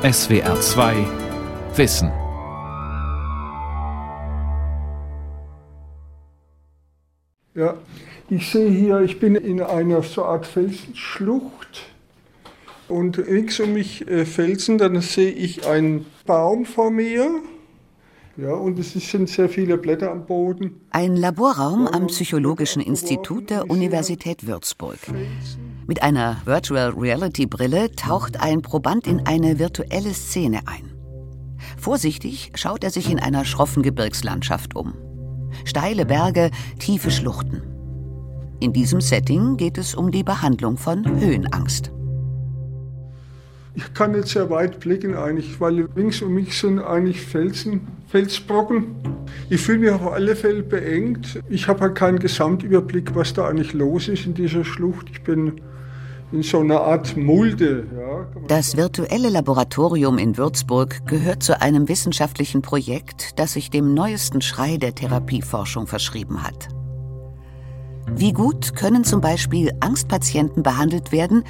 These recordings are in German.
SWR 2 Wissen. Ja, ich sehe hier, ich bin in einer so Art Felsenschlucht und rings um mich äh, Felsen, dann sehe ich einen Baum vor mir. Ja, und es sind sehr viele Blätter am Boden. Ein Laborraum am Psychologischen Institut der Universität Würzburg. Mit einer Virtual Reality Brille taucht ein Proband in eine virtuelle Szene ein. Vorsichtig schaut er sich in einer schroffen Gebirgslandschaft um. Steile Berge, tiefe Schluchten. In diesem Setting geht es um die Behandlung von Höhenangst. Ich kann nicht sehr weit blicken eigentlich, weil links um mich sind eigentlich Felsen, Felsbrocken. Ich fühle mich auf alle Fälle beengt. Ich habe halt keinen Gesamtüberblick, was da eigentlich los ist in dieser Schlucht. Ich bin in so einer Art Mulde. Ja, das virtuelle Laboratorium in Würzburg gehört zu einem wissenschaftlichen Projekt, das sich dem neuesten Schrei der Therapieforschung verschrieben hat. Wie gut können zum Beispiel Angstpatienten behandelt werden,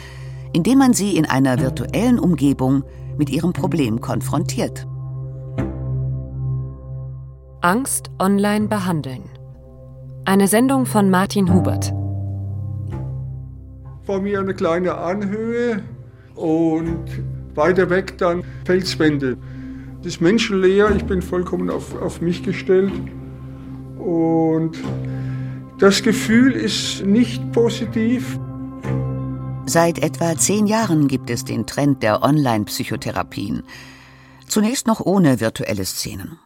indem man sie in einer virtuellen Umgebung mit ihrem Problem konfrontiert? Angst online behandeln. Eine Sendung von Martin Hubert vor mir eine kleine Anhöhe und weiter weg dann Felswände. Das ist menschenleer, ich bin vollkommen auf, auf mich gestellt und das Gefühl ist nicht positiv. Seit etwa zehn Jahren gibt es den Trend der Online-Psychotherapien. Zunächst noch ohne virtuelle Szenen.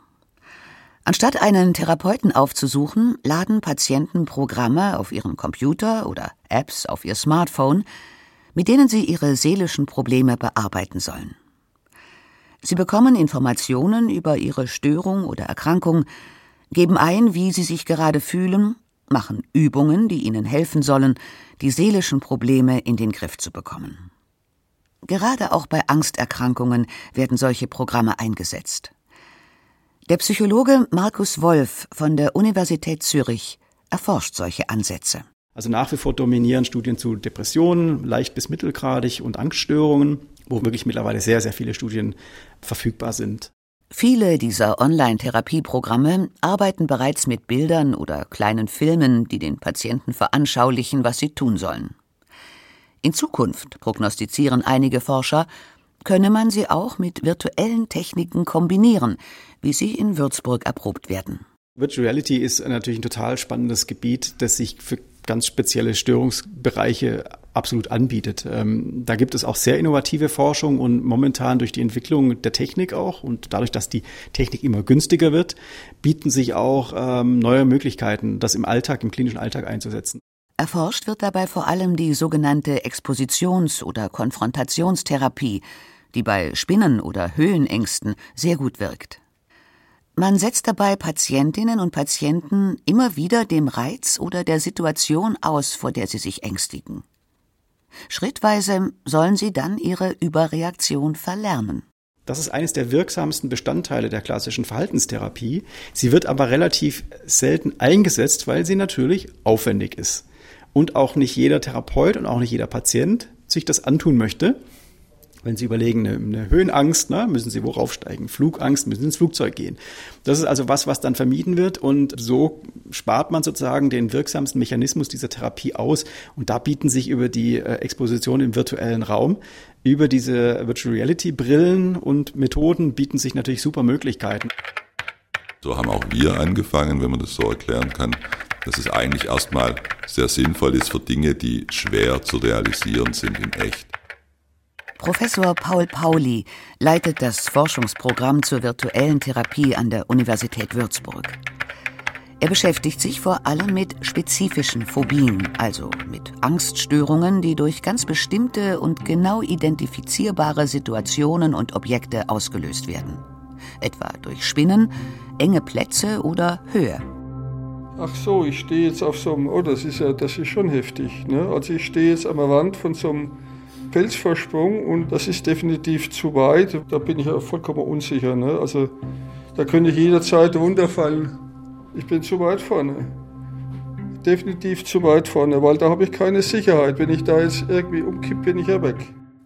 Anstatt einen Therapeuten aufzusuchen, laden Patienten Programme auf ihrem Computer oder Apps auf ihr Smartphone, mit denen sie ihre seelischen Probleme bearbeiten sollen. Sie bekommen Informationen über ihre Störung oder Erkrankung, geben ein, wie sie sich gerade fühlen, machen Übungen, die ihnen helfen sollen, die seelischen Probleme in den Griff zu bekommen. Gerade auch bei Angsterkrankungen werden solche Programme eingesetzt. Der Psychologe Markus Wolf von der Universität Zürich erforscht solche Ansätze. Also nach wie vor dominieren Studien zu Depressionen, leicht bis mittelgradig und Angststörungen, wo wirklich mittlerweile sehr, sehr viele Studien verfügbar sind. Viele dieser Online-Therapieprogramme arbeiten bereits mit Bildern oder kleinen Filmen, die den Patienten veranschaulichen, was sie tun sollen. In Zukunft, prognostizieren einige Forscher, könne man sie auch mit virtuellen Techniken kombinieren, wie sie in Würzburg erprobt werden. Virtual Reality ist natürlich ein total spannendes Gebiet, das sich für ganz spezielle Störungsbereiche absolut anbietet. Ähm, da gibt es auch sehr innovative Forschung und momentan durch die Entwicklung der Technik auch und dadurch, dass die Technik immer günstiger wird, bieten sich auch ähm, neue Möglichkeiten, das im Alltag, im klinischen Alltag einzusetzen. Erforscht wird dabei vor allem die sogenannte Expositions- oder Konfrontationstherapie, die bei Spinnen oder Höhenängsten sehr gut wirkt. Man setzt dabei Patientinnen und Patienten immer wieder dem Reiz oder der Situation aus, vor der sie sich ängstigen. Schrittweise sollen sie dann ihre Überreaktion verlernen. Das ist eines der wirksamsten Bestandteile der klassischen Verhaltenstherapie. Sie wird aber relativ selten eingesetzt, weil sie natürlich aufwendig ist. Und auch nicht jeder Therapeut und auch nicht jeder Patient sich das antun möchte. Wenn Sie überlegen, eine, eine Höhenangst, ne, müssen Sie worauf steigen? Flugangst, müssen Sie ins Flugzeug gehen. Das ist also was, was dann vermieden wird und so spart man sozusagen den wirksamsten Mechanismus dieser Therapie aus. Und da bieten sich über die äh, Exposition im virtuellen Raum, über diese Virtual Reality Brillen und Methoden bieten sich natürlich super Möglichkeiten. So haben auch wir angefangen, wenn man das so erklären kann, dass es eigentlich erstmal sehr sinnvoll ist für Dinge, die schwer zu realisieren sind in echt. Professor Paul Pauli leitet das Forschungsprogramm zur virtuellen Therapie an der Universität Würzburg. Er beschäftigt sich vor allem mit spezifischen Phobien, also mit Angststörungen, die durch ganz bestimmte und genau identifizierbare Situationen und Objekte ausgelöst werden. Etwa durch Spinnen, enge Plätze oder Höhe. Ach so, ich stehe jetzt auf so einem, oh, das ist ja, das ist schon heftig. Ne? Also ich stehe jetzt am Rand von so einem Felsvorsprung und das ist definitiv zu weit. Da bin ich ja vollkommen unsicher. Ne? Also da könnte ich jederzeit runterfallen. Ich bin zu weit vorne. Definitiv zu weit vorne, weil da habe ich keine Sicherheit. Wenn ich da jetzt irgendwie umkippe, bin ich ja weg.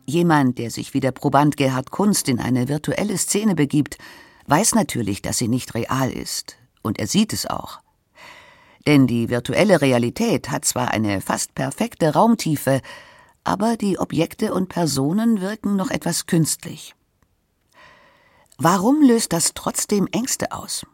Jemand, der sich wie der Proband Gerhard Kunst in eine virtuelle Szene begibt, weiß natürlich, dass sie nicht real ist. Und er sieht es auch. Denn die virtuelle Realität hat zwar eine fast perfekte Raumtiefe, aber die Objekte und Personen wirken noch etwas künstlich. Warum löst das trotzdem Ängste aus?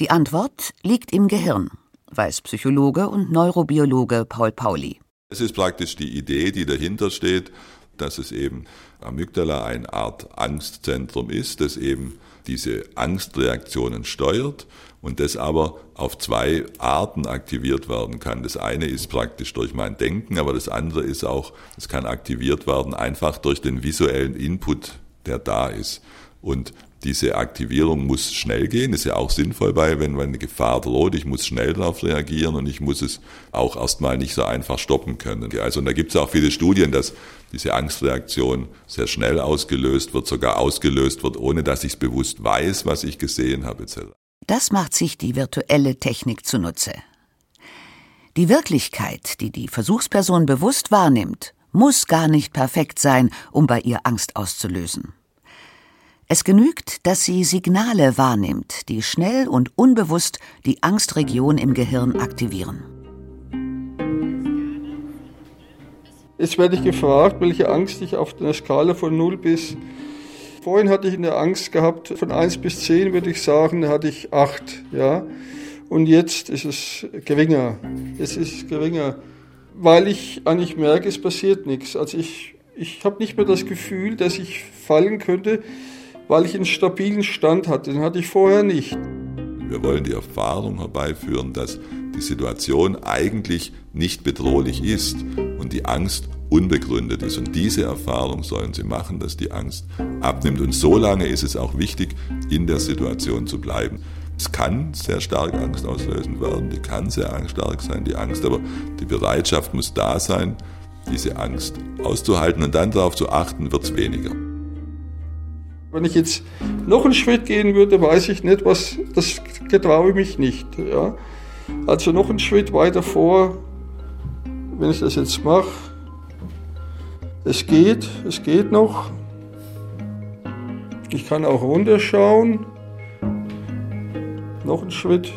Die Antwort liegt im Gehirn, weiß Psychologe und Neurobiologe Paul Pauli. Es ist praktisch die Idee, die dahinter steht, dass es eben Amygdala eine Art Angstzentrum ist, das eben diese Angstreaktionen steuert und das aber auf zwei Arten aktiviert werden kann. Das eine ist praktisch durch mein Denken, aber das andere ist auch, es kann aktiviert werden einfach durch den visuellen Input, der da ist. Und diese Aktivierung muss schnell gehen, ist ja auch sinnvoll bei, wenn eine Gefahr droht, ich muss schnell darauf reagieren und ich muss es auch erstmal nicht so einfach stoppen können. Also und da gibt es auch viele Studien, dass diese Angstreaktion sehr schnell ausgelöst wird, sogar ausgelöst wird, ohne dass ich es bewusst weiß, was ich gesehen habe etc. Das macht sich die virtuelle Technik zunutze. Die Wirklichkeit, die die Versuchsperson bewusst wahrnimmt, muss gar nicht perfekt sein, um bei ihr Angst auszulösen. Es genügt, dass sie Signale wahrnimmt, die schnell und unbewusst die Angstregion im Gehirn aktivieren. Jetzt werde ich gefragt, welche Angst ich auf einer Skala von 0 bis. Vorhin hatte ich eine Angst gehabt, von 1 bis 10 würde ich sagen, hatte ich 8. Ja? Und jetzt ist es geringer. Es ist geringer, weil ich eigentlich merke, es passiert nichts. Also ich, ich habe nicht mehr das Gefühl, dass ich fallen könnte weil ich einen stabilen Stand hatte. Den hatte ich vorher nicht. Wir wollen die Erfahrung herbeiführen, dass die Situation eigentlich nicht bedrohlich ist und die Angst unbegründet ist. Und diese Erfahrung sollen sie machen, dass die Angst abnimmt. Und so lange ist es auch wichtig, in der Situation zu bleiben. Es kann sehr stark Angst auslösen werden, die kann sehr stark sein, die Angst, aber die Bereitschaft muss da sein, diese Angst auszuhalten und dann darauf zu achten, wird es weniger. Wenn ich jetzt noch einen Schritt gehen würde, weiß ich nicht, was, das getraue ich mich nicht. Ja. Also noch einen Schritt weiter vor, wenn ich das jetzt mache. Es geht, es geht noch. Ich kann auch runterschauen. Noch einen Schritt.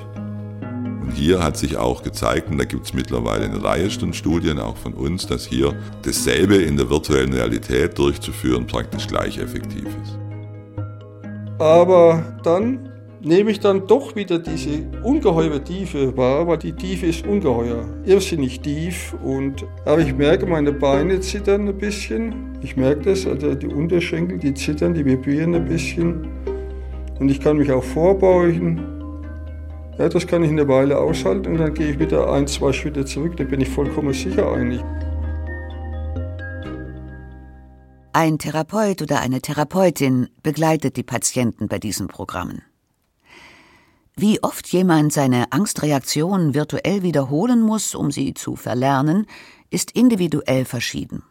Und hier hat sich auch gezeigt, und da gibt es mittlerweile eine Reihe von Studien, auch von uns, dass hier dasselbe in der virtuellen Realität durchzuführen praktisch gleich effektiv ist. Aber dann nehme ich dann doch wieder diese ungeheure Tiefe wahr, weil die Tiefe ist ungeheuer, irrsinnig tief. Und, aber ich merke, meine Beine zittern ein bisschen. Ich merke das, also die Unterschenkel, die zittern, die vibrieren ein bisschen. Und ich kann mich auch vorbeugen. Ja, das kann ich eine Weile aushalten und dann gehe ich wieder ein, zwei Schritte zurück. Da bin ich vollkommen sicher eigentlich. Ein Therapeut oder eine Therapeutin begleitet die Patienten bei diesen Programmen. Wie oft jemand seine Angstreaktion virtuell wiederholen muss, um sie zu verlernen, ist individuell verschieden.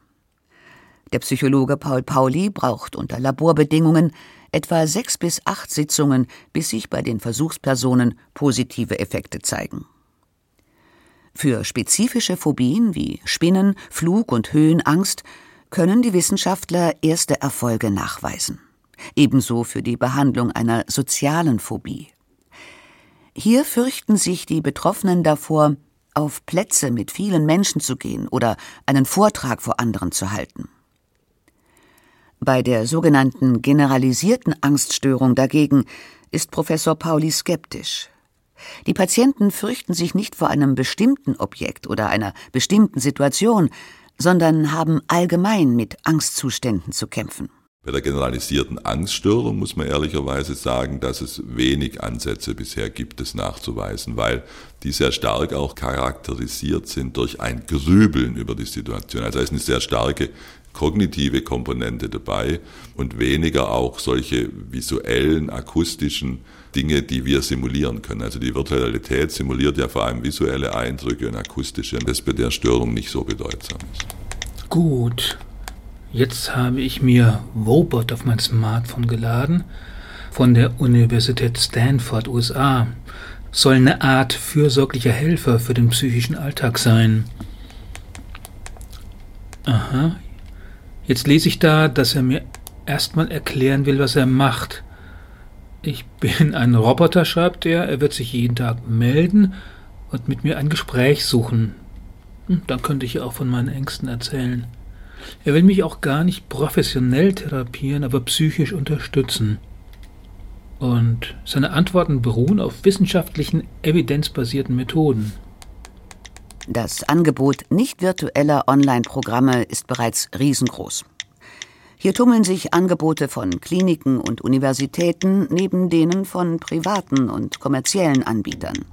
Der Psychologe Paul Pauli braucht unter Laborbedingungen etwa sechs bis acht Sitzungen, bis sich bei den Versuchspersonen positive Effekte zeigen. Für spezifische Phobien wie Spinnen, Flug- und Höhenangst können die Wissenschaftler erste Erfolge nachweisen. Ebenso für die Behandlung einer sozialen Phobie. Hier fürchten sich die Betroffenen davor, auf Plätze mit vielen Menschen zu gehen oder einen Vortrag vor anderen zu halten. Bei der sogenannten generalisierten Angststörung dagegen ist Professor Pauli skeptisch. Die Patienten fürchten sich nicht vor einem bestimmten Objekt oder einer bestimmten Situation, sondern haben allgemein mit Angstzuständen zu kämpfen. Bei der generalisierten Angststörung muss man ehrlicherweise sagen, dass es wenig Ansätze bisher gibt, es nachzuweisen, weil die sehr stark auch charakterisiert sind durch ein Grübeln über die Situation. Also es ist eine sehr starke kognitive Komponente dabei und weniger auch solche visuellen, akustischen Dinge, die wir simulieren können. Also die Virtualität simuliert ja vor allem visuelle Eindrücke und akustische, das bei der Störung nicht so bedeutsam ist. Gut, jetzt habe ich mir Wobot auf mein Smartphone geladen von der Universität Stanford, USA. Soll eine Art fürsorglicher Helfer für den psychischen Alltag sein. Aha, Jetzt lese ich da, dass er mir erstmal erklären will, was er macht. Ich bin ein Roboter, schreibt er. Er wird sich jeden Tag melden und mit mir ein Gespräch suchen. Hm, dann könnte ich auch von meinen Ängsten erzählen. Er will mich auch gar nicht professionell therapieren, aber psychisch unterstützen. Und seine Antworten beruhen auf wissenschaftlichen, evidenzbasierten Methoden. Das Angebot nicht virtueller Online-Programme ist bereits riesengroß. Hier tummeln sich Angebote von Kliniken und Universitäten neben denen von privaten und kommerziellen Anbietern.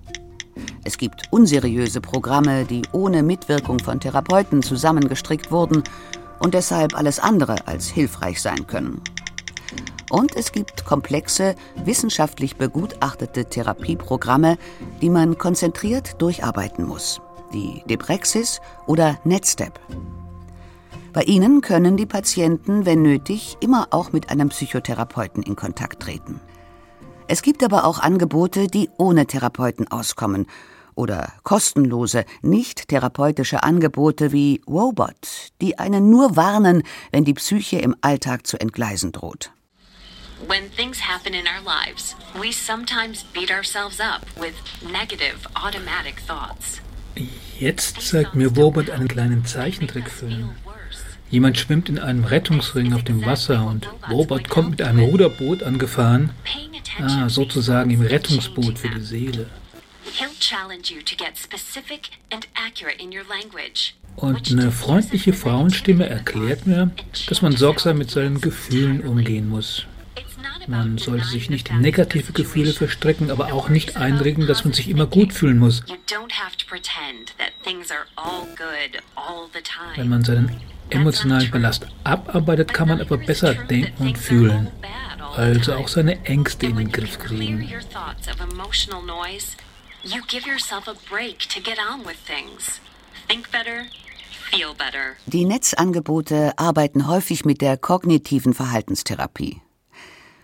Es gibt unseriöse Programme, die ohne Mitwirkung von Therapeuten zusammengestrickt wurden und deshalb alles andere als hilfreich sein können. Und es gibt komplexe, wissenschaftlich begutachtete Therapieprogramme, die man konzentriert durcharbeiten muss, wie Deprexis oder NetStep. Bei ihnen können die Patienten, wenn nötig, immer auch mit einem Psychotherapeuten in Kontakt treten. Es gibt aber auch Angebote, die ohne Therapeuten auskommen oder kostenlose, nicht therapeutische Angebote wie Wobot, die einen nur warnen, wenn die Psyche im Alltag zu entgleisen droht. When things happen in our lives, we sometimes beat ourselves up with negative automatic thoughts. Jetzt zeigt mir Wobot einen kleinen Zeichentrickfilm. Jemand schwimmt in einem Rettungsring auf dem Wasser und Robert kommt mit einem Ruderboot angefahren, ah, sozusagen im Rettungsboot für die Seele. Und eine freundliche Frauenstimme erklärt mir, dass man sorgsam mit seinen Gefühlen umgehen muss. Man sollte sich nicht in negative Gefühle verstricken, aber auch nicht einregen, dass man sich immer gut fühlen muss. Wenn man seinen emotionalen Ballast abarbeitet, kann man aber besser denken und fühlen. Also auch seine Ängste in den Griff kriegen. Die Netzangebote arbeiten häufig mit der kognitiven Verhaltenstherapie.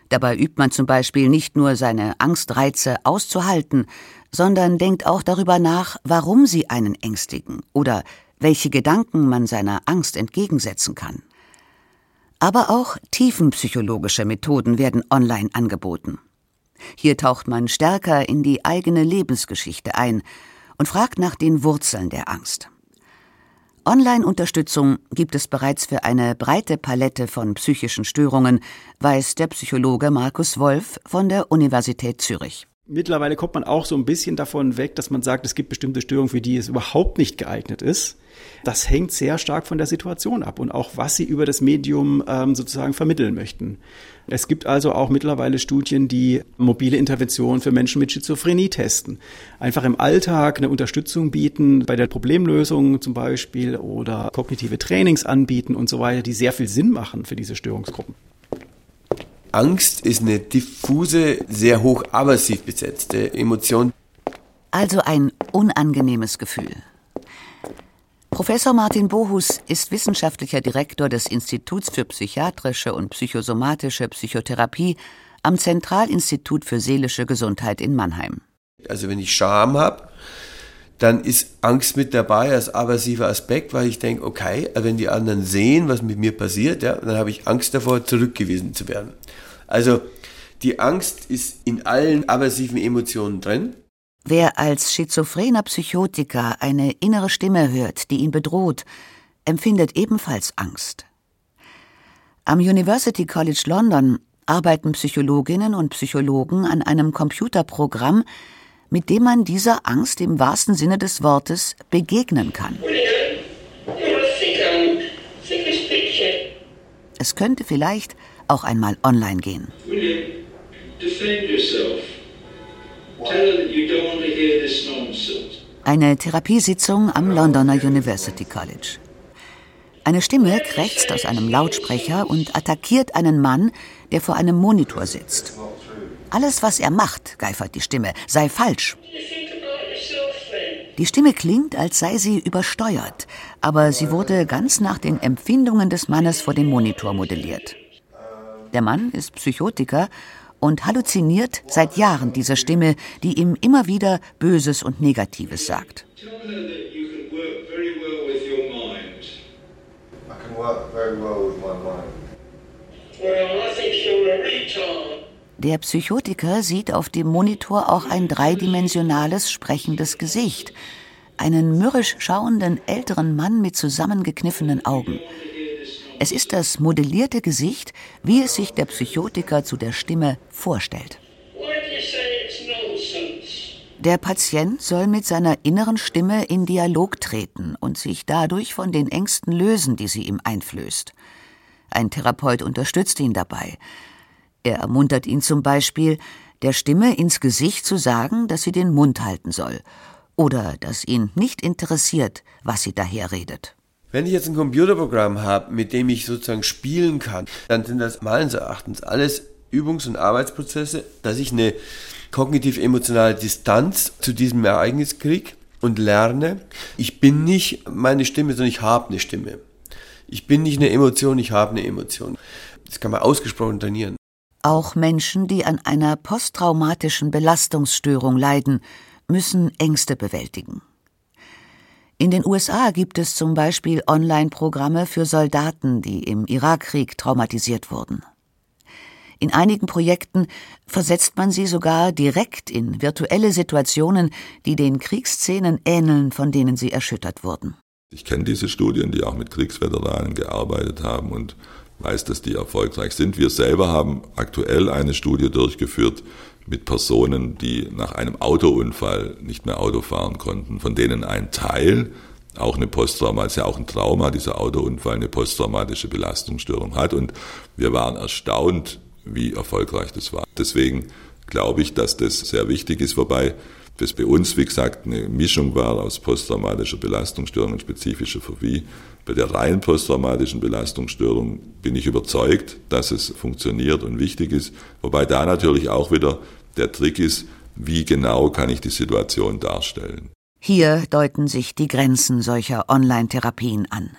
Dabei übt man zum Beispiel nicht nur seine Angstreize auszuhalten, sondern denkt auch darüber nach, warum sie einen ängstigen oder welche Gedanken man seiner Angst entgegensetzen kann. Aber auch tiefenpsychologische Methoden werden online angeboten. Hier taucht man stärker in die eigene Lebensgeschichte ein und fragt nach den Wurzeln der Angst. Online-Unterstützung gibt es bereits für eine breite Palette von psychischen Störungen, weiß der Psychologe Markus Wolf von der Universität Zürich. Mittlerweile kommt man auch so ein bisschen davon weg, dass man sagt, es gibt bestimmte Störungen, für die es überhaupt nicht geeignet ist. Das hängt sehr stark von der Situation ab und auch, was Sie über das Medium ähm, sozusagen vermitteln möchten. Es gibt also auch mittlerweile Studien, die mobile Interventionen für Menschen mit Schizophrenie testen. Einfach im Alltag eine Unterstützung bieten, bei der Problemlösung zum Beispiel oder kognitive Trainings anbieten und so weiter, die sehr viel Sinn machen für diese Störungsgruppen. Angst ist eine diffuse, sehr hoch aversiv besetzte Emotion. Also ein unangenehmes Gefühl. Professor Martin Bohus ist wissenschaftlicher Direktor des Instituts für psychiatrische und psychosomatische Psychotherapie am Zentralinstitut für seelische Gesundheit in Mannheim. Also wenn ich Scham habe, dann ist Angst mit dabei als aversiver Aspekt, weil ich denke, okay, wenn die anderen sehen, was mit mir passiert, ja, dann habe ich Angst davor, zurückgewiesen zu werden. Also die Angst ist in allen aversiven Emotionen drin. Wer als schizophrener Psychotiker eine innere Stimme hört, die ihn bedroht, empfindet ebenfalls Angst. Am University College London arbeiten Psychologinnen und Psychologen an einem Computerprogramm, mit dem man dieser Angst im wahrsten Sinne des Wortes begegnen kann. Es könnte vielleicht auch einmal online gehen. Eine Therapiesitzung am Londoner University College. Eine Stimme krächzt aus einem Lautsprecher und attackiert einen Mann, der vor einem Monitor sitzt. Alles, was er macht, geifert die Stimme, sei falsch. Die Stimme klingt, als sei sie übersteuert, aber sie wurde ganz nach den Empfindungen des Mannes vor dem Monitor modelliert. Der Mann ist Psychotiker und halluziniert seit Jahren diese Stimme, die ihm immer wieder Böses und Negatives sagt. I can work very well with my Der Psychotiker sieht auf dem Monitor auch ein dreidimensionales sprechendes Gesicht. Einen mürrisch schauenden älteren Mann mit zusammengekniffenen Augen. Es ist das modellierte Gesicht, wie es sich der Psychotiker zu der Stimme vorstellt. Der Patient soll mit seiner inneren Stimme in Dialog treten und sich dadurch von den Ängsten lösen, die sie ihm einflößt. Ein Therapeut unterstützt ihn dabei. Er ermuntert ihn zum Beispiel, der Stimme ins Gesicht zu sagen, dass sie den Mund halten soll oder dass ihn nicht interessiert, was sie daher redet. Wenn ich jetzt ein Computerprogramm habe, mit dem ich sozusagen spielen kann, dann sind das meines Erachtens alles Übungs- und Arbeitsprozesse, dass ich eine kognitiv-emotionale Distanz zu diesem Ereignis kriege und lerne, ich bin nicht meine Stimme, sondern ich habe eine Stimme. Ich bin nicht eine Emotion, ich habe eine Emotion. Das kann man ausgesprochen trainieren. Auch Menschen, die an einer posttraumatischen Belastungsstörung leiden, müssen Ängste bewältigen. In den USA gibt es zum Beispiel Online-Programme für Soldaten, die im Irakkrieg traumatisiert wurden. In einigen Projekten versetzt man sie sogar direkt in virtuelle Situationen, die den Kriegsszenen ähneln, von denen sie erschüttert wurden. Ich kenne diese Studien, die auch mit Kriegsveteranen gearbeitet haben und weiß, dass die erfolgreich sind. Wir selber haben aktuell eine Studie durchgeführt mit Personen, die nach einem Autounfall nicht mehr Auto fahren konnten, von denen ein Teil auch eine posttraumatische, ja auch ein Trauma, dieser Autounfall eine posttraumatische Belastungsstörung hat. Und wir waren erstaunt, wie erfolgreich das war. Deswegen glaube ich, dass das sehr wichtig ist, wobei das bei uns, wie gesagt, eine Mischung war aus posttraumatischer Belastungsstörung und spezifischer Phobie. Bei der rein posttraumatischen Belastungsstörung bin ich überzeugt, dass es funktioniert und wichtig ist, wobei da natürlich auch wieder der Trick ist, wie genau kann ich die Situation darstellen. Hier deuten sich die Grenzen solcher Online-Therapien an.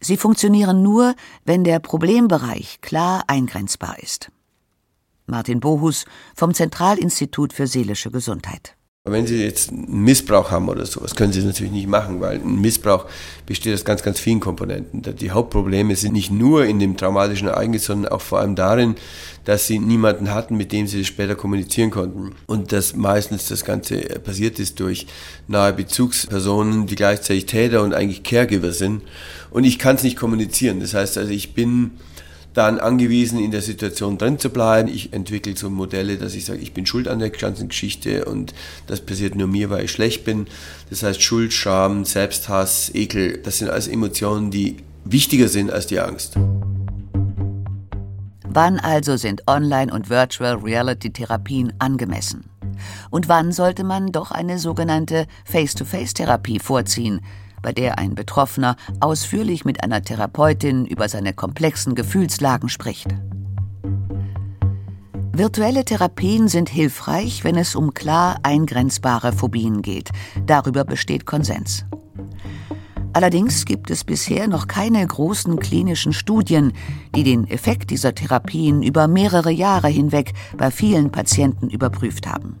Sie funktionieren nur, wenn der Problembereich klar eingrenzbar ist. Martin Bohus vom Zentralinstitut für seelische Gesundheit. Wenn Sie jetzt einen Missbrauch haben oder sowas, können Sie es natürlich nicht machen, weil ein Missbrauch besteht aus ganz, ganz vielen Komponenten. Die Hauptprobleme sind nicht nur in dem traumatischen Ereignis, sondern auch vor allem darin, dass Sie niemanden hatten, mit dem Sie später kommunizieren konnten. Und dass meistens das Ganze passiert ist durch nahe Bezugspersonen, die gleichzeitig Täter und eigentlich Caregiver sind. Und ich kann es nicht kommunizieren. Das heißt also, ich bin dann angewiesen, in der Situation drin zu bleiben. Ich entwickle so Modelle, dass ich sage, ich bin schuld an der ganzen Geschichte und das passiert nur mir, weil ich schlecht bin. Das heißt, Schuld, Scham, Selbsthass, Ekel, das sind alles Emotionen, die wichtiger sind als die Angst. Wann also sind Online- und Virtual Reality-Therapien angemessen? Und wann sollte man doch eine sogenannte Face-to-Face-Therapie vorziehen, bei der ein Betroffener ausführlich mit einer Therapeutin über seine komplexen Gefühlslagen spricht. Virtuelle Therapien sind hilfreich, wenn es um klar eingrenzbare Phobien geht. Darüber besteht Konsens. Allerdings gibt es bisher noch keine großen klinischen Studien, die den Effekt dieser Therapien über mehrere Jahre hinweg bei vielen Patienten überprüft haben.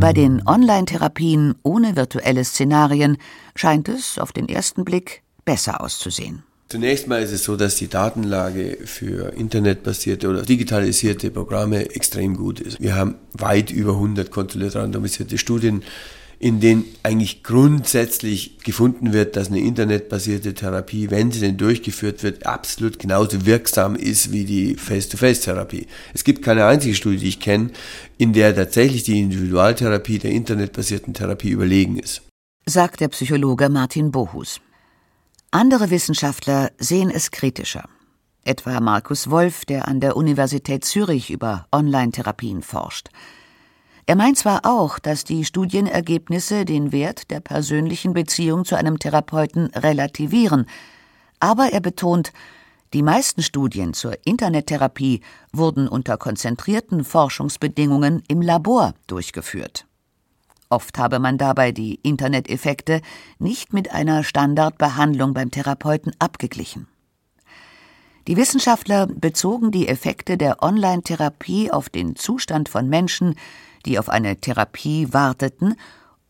Bei den Online-Therapien ohne virtuelle Szenarien scheint es auf den ersten Blick besser auszusehen. Zunächst mal ist es so, dass die Datenlage für internetbasierte oder digitalisierte Programme extrem gut ist. Wir haben weit über 100 kontrolliert randomisierte Studien in denen eigentlich grundsätzlich gefunden wird, dass eine internetbasierte Therapie, wenn sie denn durchgeführt wird, absolut genauso wirksam ist wie die Face-to-Face-Therapie. Es gibt keine einzige Studie, die ich kenne, in der tatsächlich die Individualtherapie der internetbasierten Therapie überlegen ist. Sagt der Psychologe Martin Bohus. Andere Wissenschaftler sehen es kritischer. Etwa Markus Wolf, der an der Universität Zürich über Online-Therapien forscht. Er meint zwar auch, dass die Studienergebnisse den Wert der persönlichen Beziehung zu einem Therapeuten relativieren, aber er betont, die meisten Studien zur Internettherapie wurden unter konzentrierten Forschungsbedingungen im Labor durchgeführt. Oft habe man dabei die Interneteffekte nicht mit einer Standardbehandlung beim Therapeuten abgeglichen. Die Wissenschaftler bezogen die Effekte der Online-Therapie auf den Zustand von Menschen, die auf eine Therapie warteten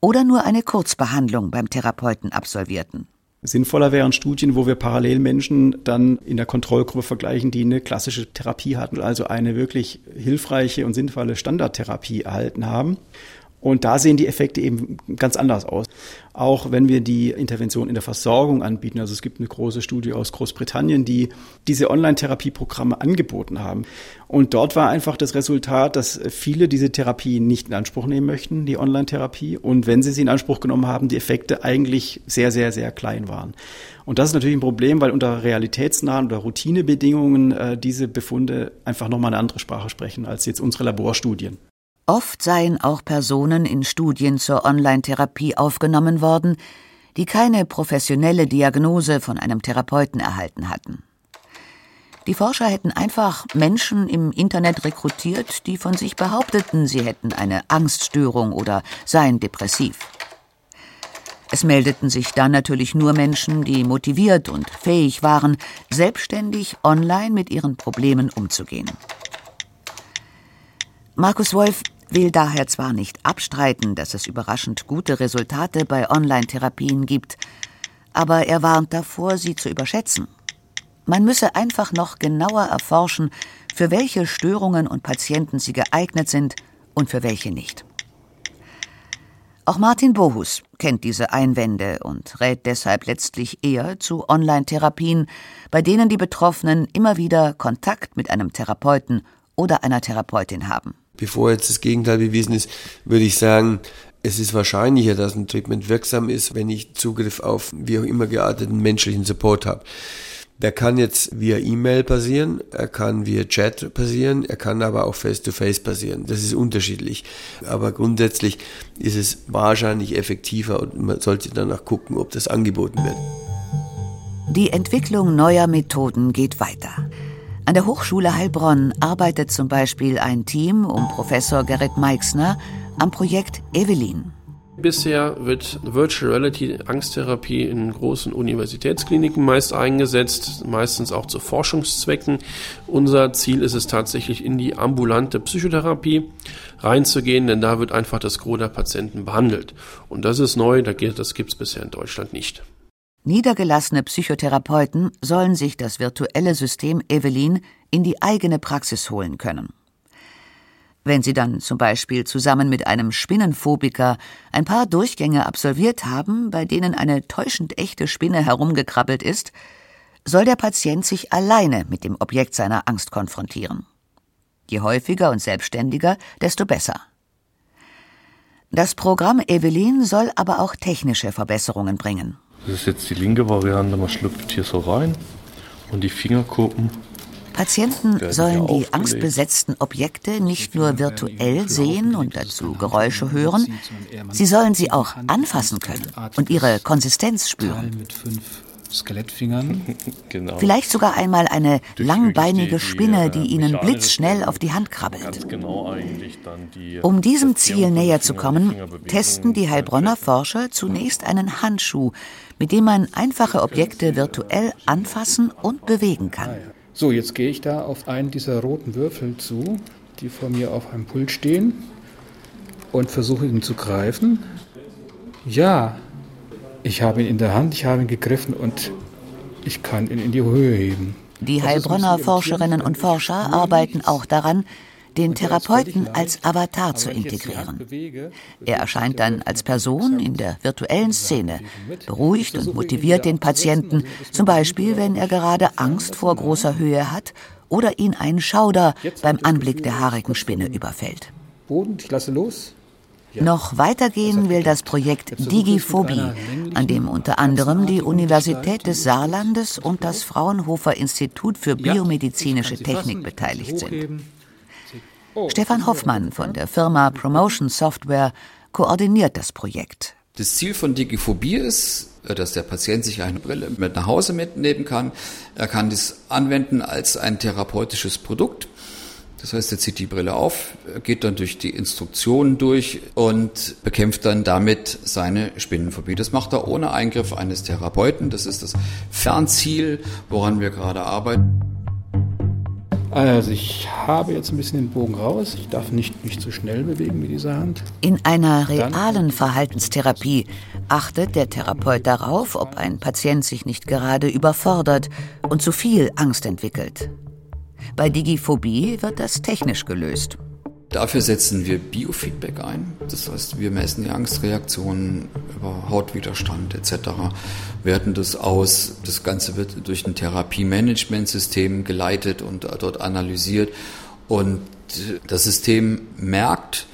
oder nur eine Kurzbehandlung beim Therapeuten absolvierten. Sinnvoller wären Studien, wo wir parallel Menschen dann in der Kontrollgruppe vergleichen, die eine klassische Therapie hatten, also eine wirklich hilfreiche und sinnvolle Standardtherapie erhalten haben. Und da sehen die Effekte eben ganz anders aus. Auch wenn wir die Intervention in der Versorgung anbieten. Also es gibt eine große Studie aus Großbritannien, die diese Online-Therapieprogramme angeboten haben. Und dort war einfach das Resultat, dass viele diese Therapie nicht in Anspruch nehmen möchten, die Online-Therapie. Und wenn sie sie in Anspruch genommen haben, die Effekte eigentlich sehr, sehr, sehr klein waren. Und das ist natürlich ein Problem, weil unter realitätsnahen oder Routinebedingungen äh, diese Befunde einfach nochmal eine andere Sprache sprechen als jetzt unsere Laborstudien. Oft seien auch Personen in Studien zur Online-Therapie aufgenommen worden, die keine professionelle Diagnose von einem Therapeuten erhalten hatten. Die Forscher hätten einfach Menschen im Internet rekrutiert, die von sich behaupteten, sie hätten eine Angststörung oder seien depressiv. Es meldeten sich dann natürlich nur Menschen, die motiviert und fähig waren, selbstständig online mit ihren Problemen umzugehen. Markus Wolf will daher zwar nicht abstreiten, dass es überraschend gute Resultate bei Online-Therapien gibt, aber er warnt davor, sie zu überschätzen. Man müsse einfach noch genauer erforschen, für welche Störungen und Patienten sie geeignet sind und für welche nicht. Auch Martin Bohus kennt diese Einwände und rät deshalb letztlich eher zu Online-Therapien, bei denen die Betroffenen immer wieder Kontakt mit einem Therapeuten oder einer Therapeutin haben bevor jetzt das Gegenteil bewiesen ist, würde ich sagen, es ist wahrscheinlicher, dass ein Treatment wirksam ist, wenn ich Zugriff auf wie auch immer gearteten menschlichen Support habe. Der kann jetzt via E-Mail passieren, er kann via Chat passieren, er kann aber auch face-to-face -face passieren. Das ist unterschiedlich. Aber grundsätzlich ist es wahrscheinlich effektiver und man sollte danach gucken, ob das angeboten wird. Die Entwicklung neuer Methoden geht weiter. An der Hochschule Heilbronn arbeitet zum Beispiel ein Team um Professor Gerrit Meixner am Projekt Evelyn. Bisher wird Virtual Reality Angsttherapie in großen Universitätskliniken meist eingesetzt, meistens auch zu Forschungszwecken. Unser Ziel ist es tatsächlich in die ambulante Psychotherapie reinzugehen, denn da wird einfach das Gros der Patienten behandelt. Und das ist neu, das gibt es bisher in Deutschland nicht. Niedergelassene Psychotherapeuten sollen sich das virtuelle System Evelyn in die eigene Praxis holen können. Wenn sie dann zum Beispiel zusammen mit einem Spinnenphobiker ein paar Durchgänge absolviert haben, bei denen eine täuschend echte Spinne herumgekrabbelt ist, soll der Patient sich alleine mit dem Objekt seiner Angst konfrontieren. Je häufiger und selbstständiger, desto besser. Das Programm Evelyn soll aber auch technische Verbesserungen bringen. Das ist jetzt die linke Variante, man schlüpft hier so rein und die Fingerkuppen. Patienten sollen die angstbesetzten Objekte nicht nur virtuell sehen und dazu Geräusche hören, sie sollen sie auch anfassen können und ihre Konsistenz spüren. Skelettfingern. genau. Vielleicht sogar einmal eine langbeinige Spinne, die ihnen blitzschnell auf die Hand krabbelt. Genau um diesem Ziel näher zu kommen, testen die Heilbronner Forscher zunächst einen Handschuh, mit dem man einfache Objekte virtuell anfassen und bewegen kann. So, jetzt gehe ich da auf einen dieser roten Würfel zu, die vor mir auf einem Pult stehen, und versuche ihn zu greifen. Ja, ich habe ihn in der Hand, ich habe ihn gegriffen und ich kann ihn in die Höhe heben. Die Heilbronner Forscherinnen und Forscher arbeiten auch daran, den Therapeuten als Avatar zu integrieren. Er erscheint dann als Person in der virtuellen Szene, beruhigt und motiviert den Patienten, zum Beispiel wenn er gerade Angst vor großer Höhe hat oder ihn ein Schauder beim Anblick der haarigen Spinne überfällt. Boden, ich lasse los. Noch weitergehen will das Projekt Digiphobie, an dem unter anderem die Universität des Saarlandes und das Fraunhofer Institut für biomedizinische Technik beteiligt sind. Stefan Hoffmann von der Firma Promotion Software koordiniert das Projekt. Das Ziel von Digiphobie ist, dass der Patient sich eine Brille mit nach Hause mitnehmen kann. Er kann dies anwenden als ein therapeutisches Produkt. Das heißt, er zieht die Brille auf, geht dann durch die Instruktionen durch und bekämpft dann damit seine Spinnenphobie. Das macht er ohne Eingriff eines Therapeuten. Das ist das Fernziel, woran wir gerade arbeiten. Also ich habe jetzt ein bisschen den Bogen raus. Ich darf nicht mich zu schnell bewegen mit dieser Hand. In einer realen Verhaltenstherapie achtet der Therapeut darauf, ob ein Patient sich nicht gerade überfordert und zu viel Angst entwickelt. Bei Digiphobie wird das technisch gelöst. Dafür setzen wir Biofeedback ein. Das heißt, wir messen die Angstreaktionen über Hautwiderstand etc. Werten das aus. Das Ganze wird durch ein Therapiemanagementsystem geleitet und dort analysiert. Und das System merkt,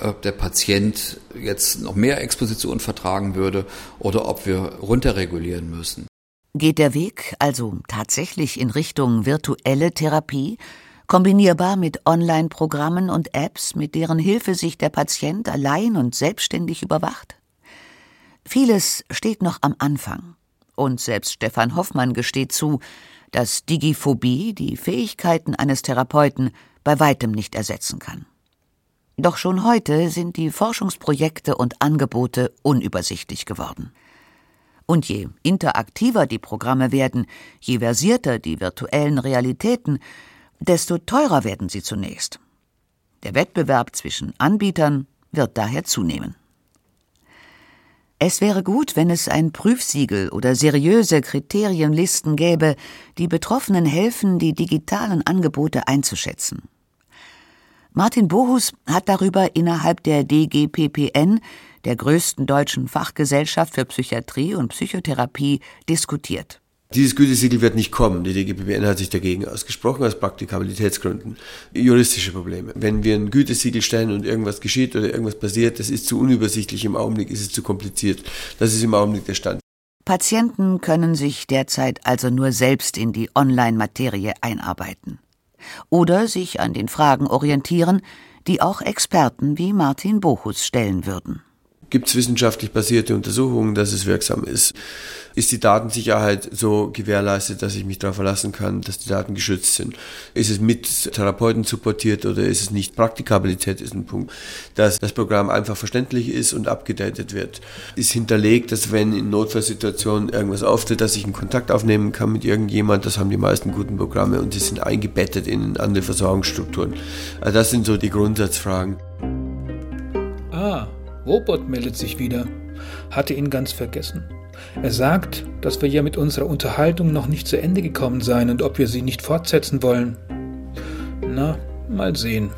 ob der Patient jetzt noch mehr Exposition vertragen würde oder ob wir runterregulieren müssen. Geht der Weg also tatsächlich in Richtung virtuelle Therapie? Kombinierbar mit Online-Programmen und Apps, mit deren Hilfe sich der Patient allein und selbstständig überwacht? Vieles steht noch am Anfang. Und selbst Stefan Hoffmann gesteht zu, dass Digiphobie die Fähigkeiten eines Therapeuten bei weitem nicht ersetzen kann. Doch schon heute sind die Forschungsprojekte und Angebote unübersichtlich geworden. Und je interaktiver die Programme werden, je versierter die virtuellen Realitäten, desto teurer werden sie zunächst. Der Wettbewerb zwischen Anbietern wird daher zunehmen. Es wäre gut, wenn es ein Prüfsiegel oder seriöse Kriterienlisten gäbe, die Betroffenen helfen, die digitalen Angebote einzuschätzen. Martin Bohus hat darüber innerhalb der DGPPN, der größten deutschen Fachgesellschaft für Psychiatrie und Psychotherapie, diskutiert. Dieses Gütesiegel wird nicht kommen. Die DGPBN hat sich dagegen ausgesprochen, aus Praktikabilitätsgründen. Juristische Probleme. Wenn wir ein Gütesiegel stellen und irgendwas geschieht oder irgendwas passiert, das ist zu unübersichtlich im Augenblick, ist es zu kompliziert. Das ist im Augenblick der Stand. Patienten können sich derzeit also nur selbst in die Online-Materie einarbeiten. Oder sich an den Fragen orientieren, die auch Experten wie Martin Bochus stellen würden. Gibt es wissenschaftlich basierte Untersuchungen, dass es wirksam ist? Ist die Datensicherheit so gewährleistet, dass ich mich darauf verlassen kann, dass die Daten geschützt sind? Ist es mit Therapeuten supportiert oder ist es nicht? Praktikabilität ist ein Punkt. Dass das Programm einfach verständlich ist und abgedatet wird. Ist hinterlegt, dass wenn in Notfallsituationen irgendwas auftritt, dass ich einen Kontakt aufnehmen kann mit irgendjemand. Das haben die meisten guten Programme und die sind eingebettet in andere Versorgungsstrukturen. Also das sind so die Grundsatzfragen. Ah. Robot meldet sich wieder. Hatte ihn ganz vergessen. Er sagt, dass wir ja mit unserer Unterhaltung noch nicht zu Ende gekommen seien und ob wir sie nicht fortsetzen wollen. Na, mal sehen.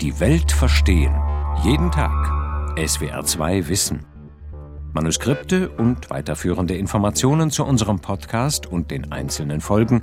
Die Welt verstehen. Jeden Tag. SWR2 Wissen. Manuskripte und weiterführende Informationen zu unserem Podcast und den einzelnen Folgen